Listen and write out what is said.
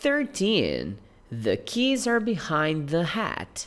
13. The keys are behind the hat.